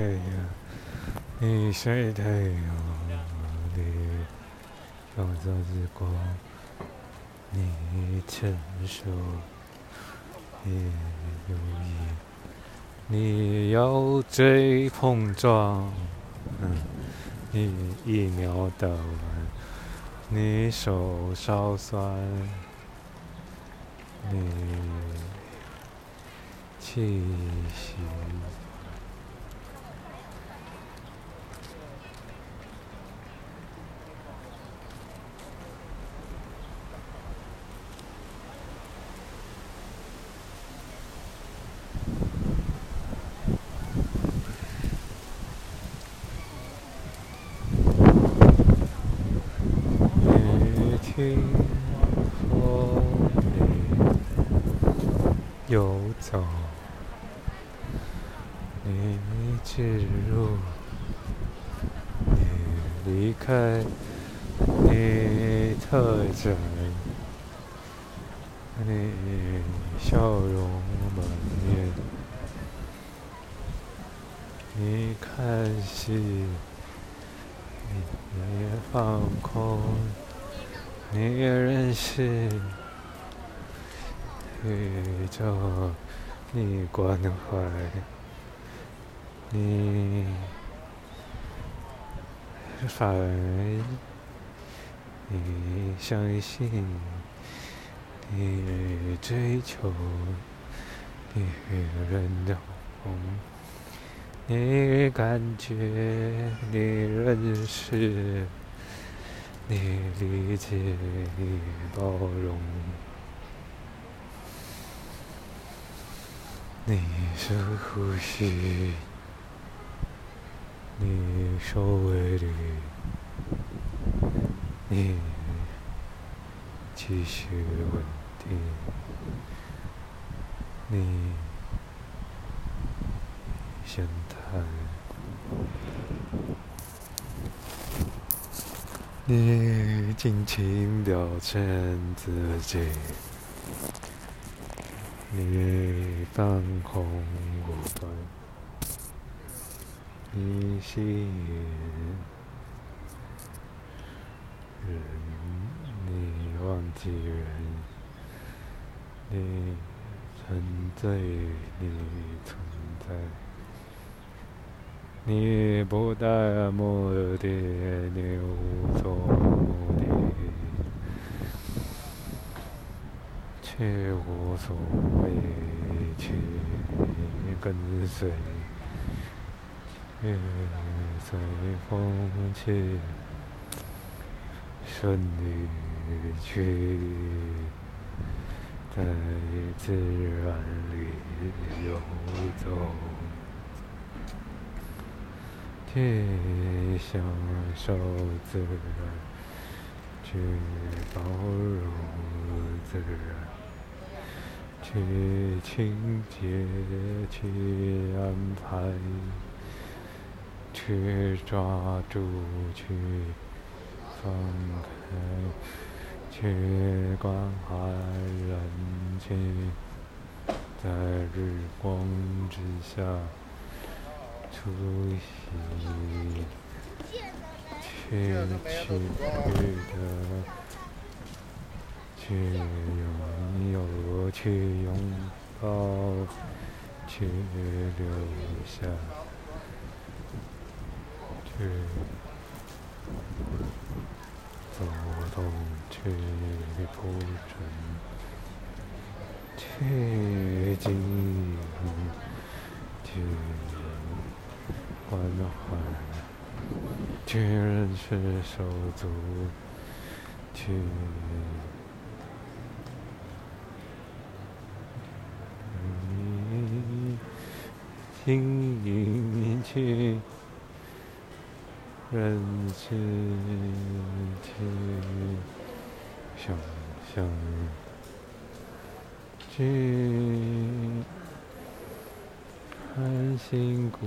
太阳，你晒太阳，你创造日光，你承受你有意，你腰椎碰撞，嗯，你一秒打完，你手烧酸，你气息。你听风里游走，你进入，你离开，你特征，你笑容满面，你看戏，你放空。你认识宇宙，你关怀，你反而，你相信，你追求，你认同，你感觉，你认识。你理解，你包容，你深呼吸，你收尾里，你继续稳定，你先谈。你尽情表现自己，你放空我，你吸引人，你忘记人，你沉醉你。你不带目的，你无所目的，却无所畏惧，跟随，随风去，顺旅去，在自然里游走。去享受自然，去包容自然，去清洁，去安排，去抓住，去放开，去关怀人间，在日光之下。出席，去去的，去拥有，去拥抱，去留下，去走动，去铺陈，去经营，去。缓缓，去认识手足，去经营，去认识，去想象，去。很辛苦，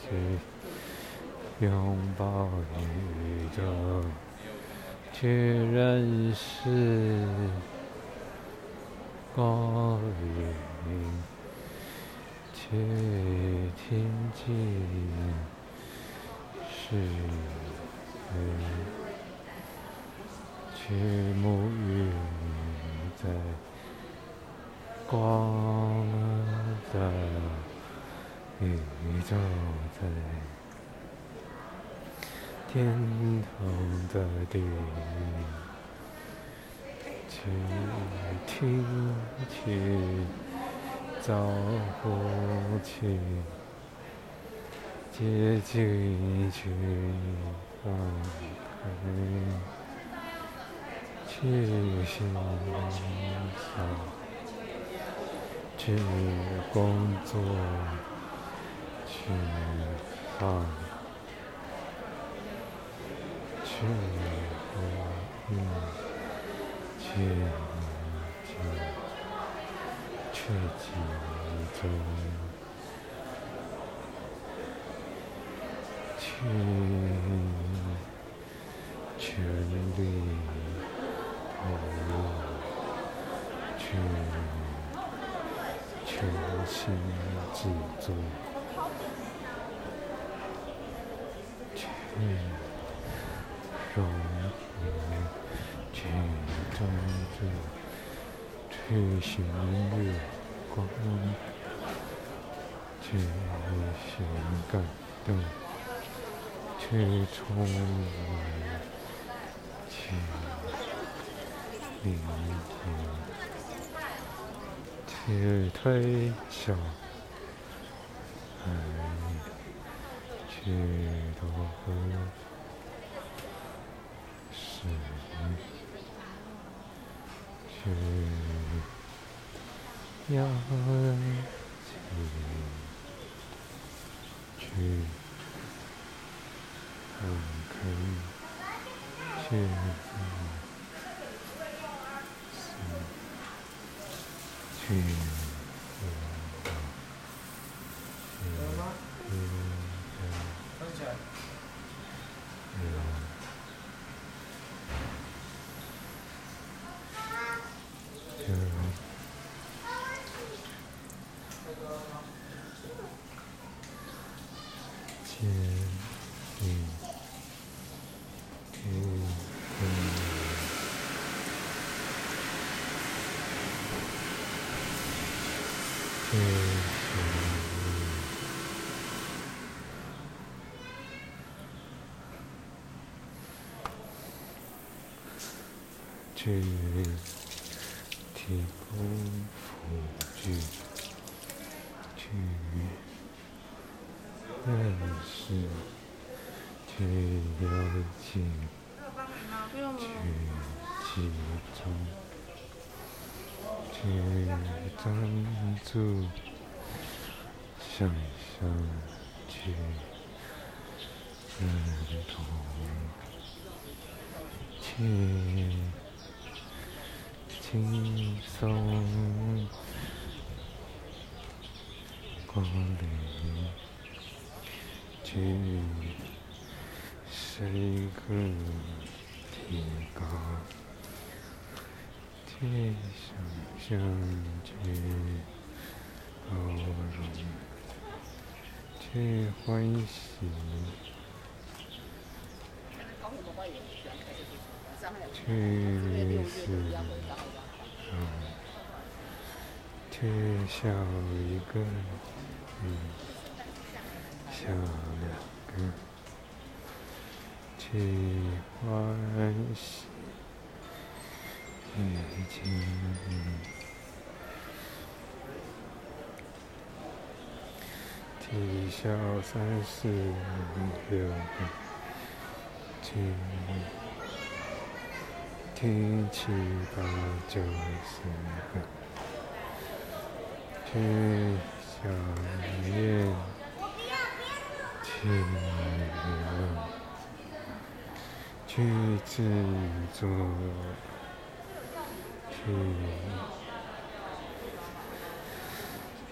去拥抱宇宙，去认识光明，去听见是去沐浴在光的宇宙，在天堂的地。去听去造呼去接近去放开去欣赏去工作去放去回应。去去去集中，去全力投入，去全心制作，去融合。去专注，去寻月光，去寻感动，去充满，去理解，去推销，爱，去多是。去，要去，去放开，去，提供辅具，去认识，去了解，去集中，去专注，想象，去认同，去。轻松，光临，去深刻提高，去想象，去包容，去欢喜，去是。去笑一个，嗯，笑两个，去欢喜，已经，啼笑三四五六个，七。天七八九十个，去小月，去留，去制作，去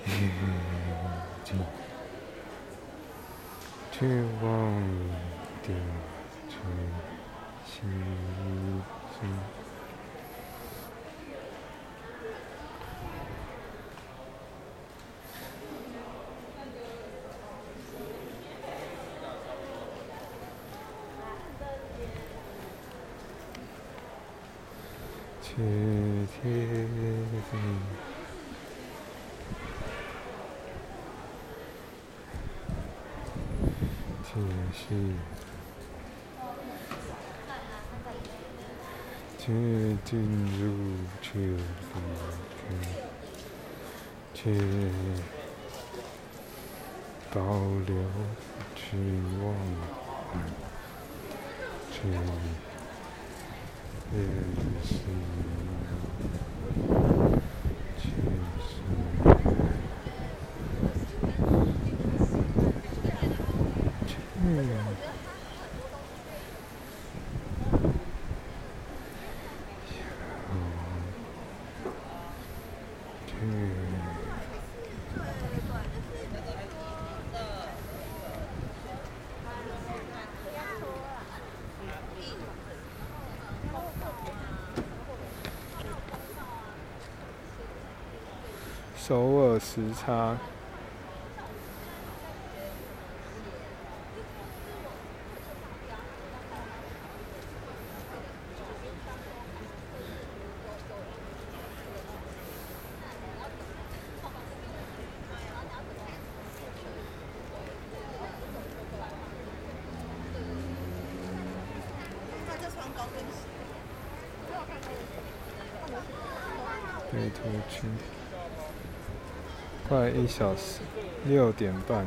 眼睛，去忘掉，去心。切贴近，贴心，切进入切里切，保留期望，切。也是，首尔时差。快一小时，六点半。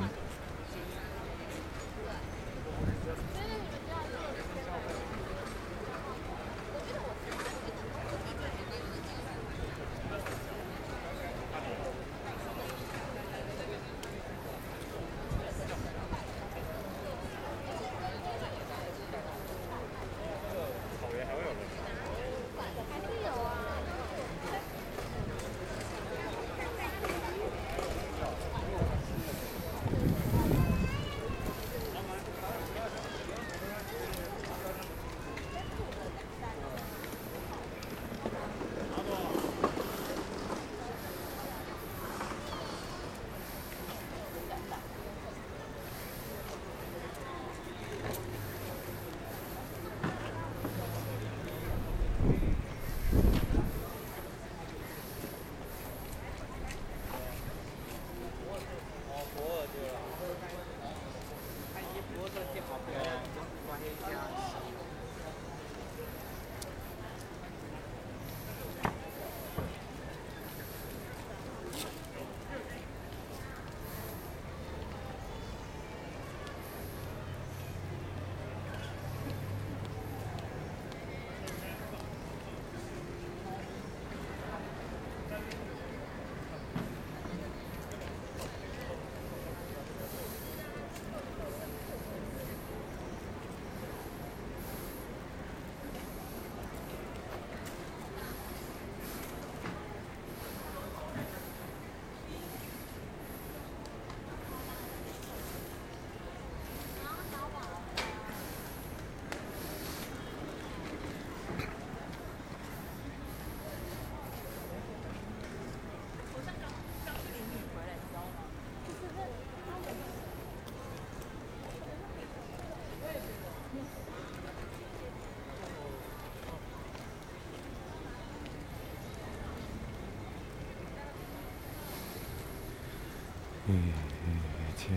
牵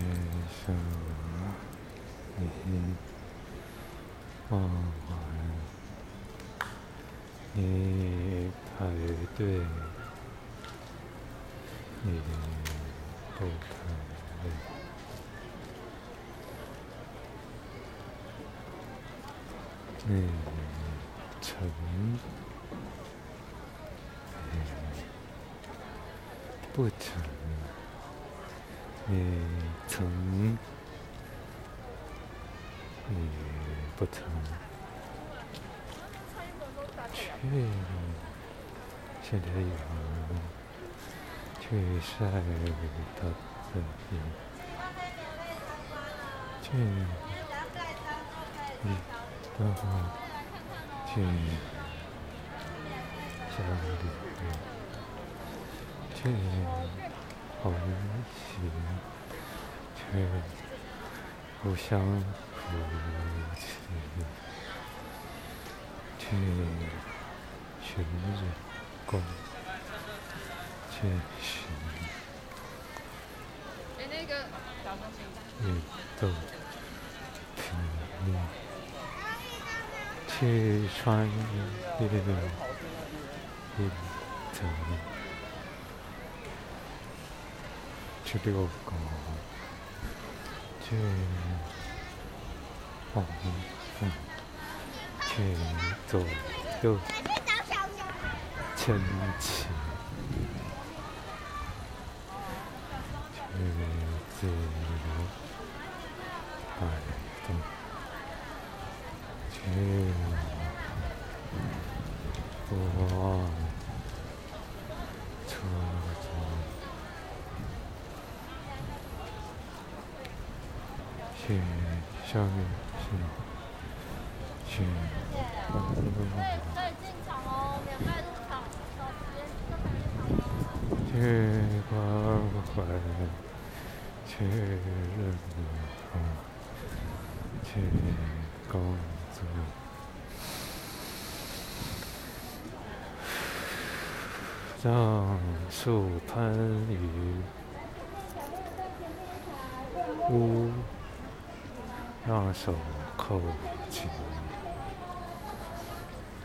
手，你望完，你排队，你不排队，你成，不成。你曾，你不曾，去现在有去晒到这边，却一到却下雨，却。好心，却不相扶持，却全日光，前行。哎，那个运动频率，去穿越运动，去遛狗，去跑步，去走路，前行。去自由摆动，去我车中，去下面是去可以进场哦，免费入场，到时间就可以进场哦。去关怀，去认同，去工作，让树攀于屋，让手扣紧，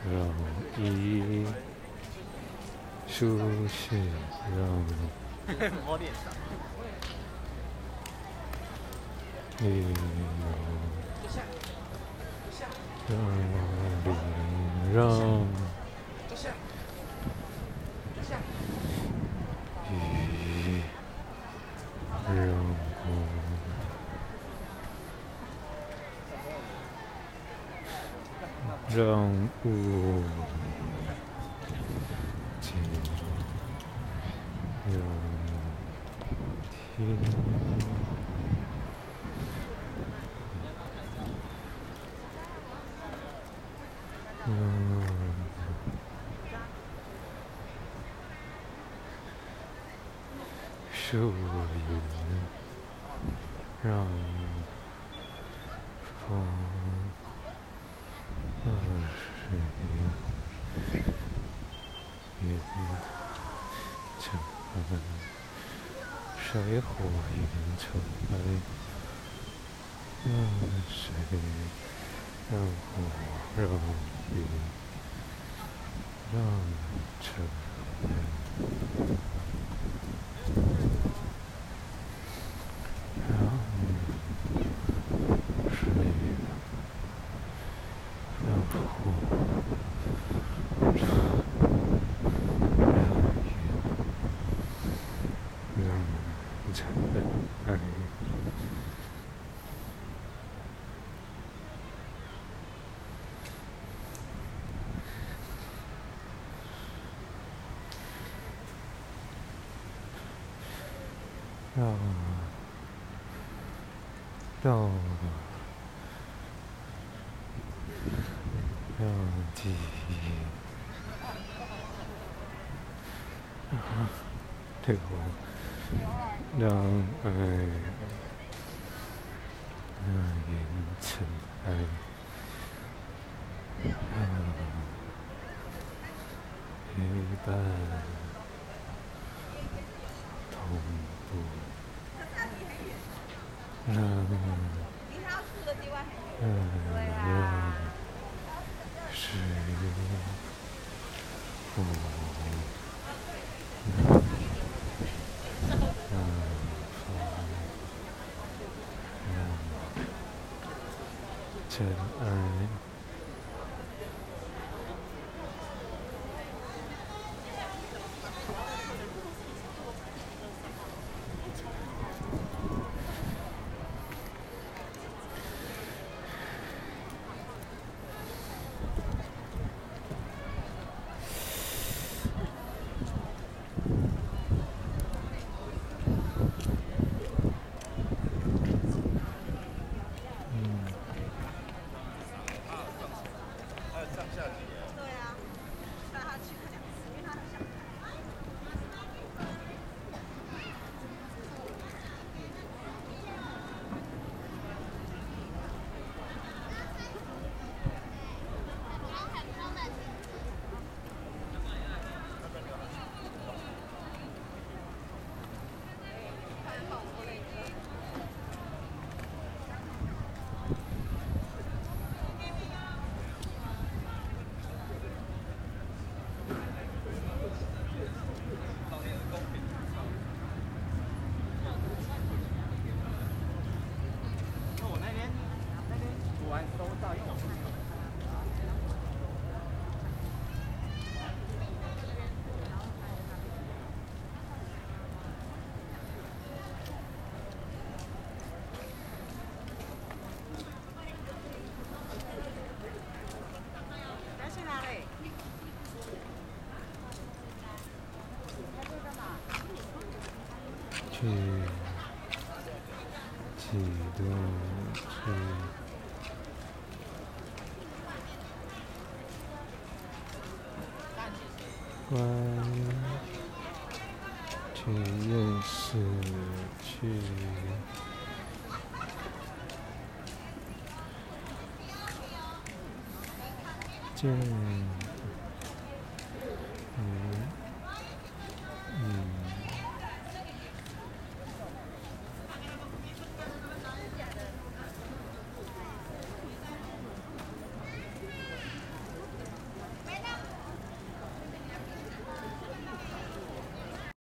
让衣舒适，让摸让让雨让光，让雾，让天。嗯，树云让风二水云沉，水火云沉，让水。让火，让云，让尘，让水，让火，让云，让尘，哎。让让让记。忆，对我让爱让云尘埃，让陪伴同步。让让水火让的去，关去认识去。见，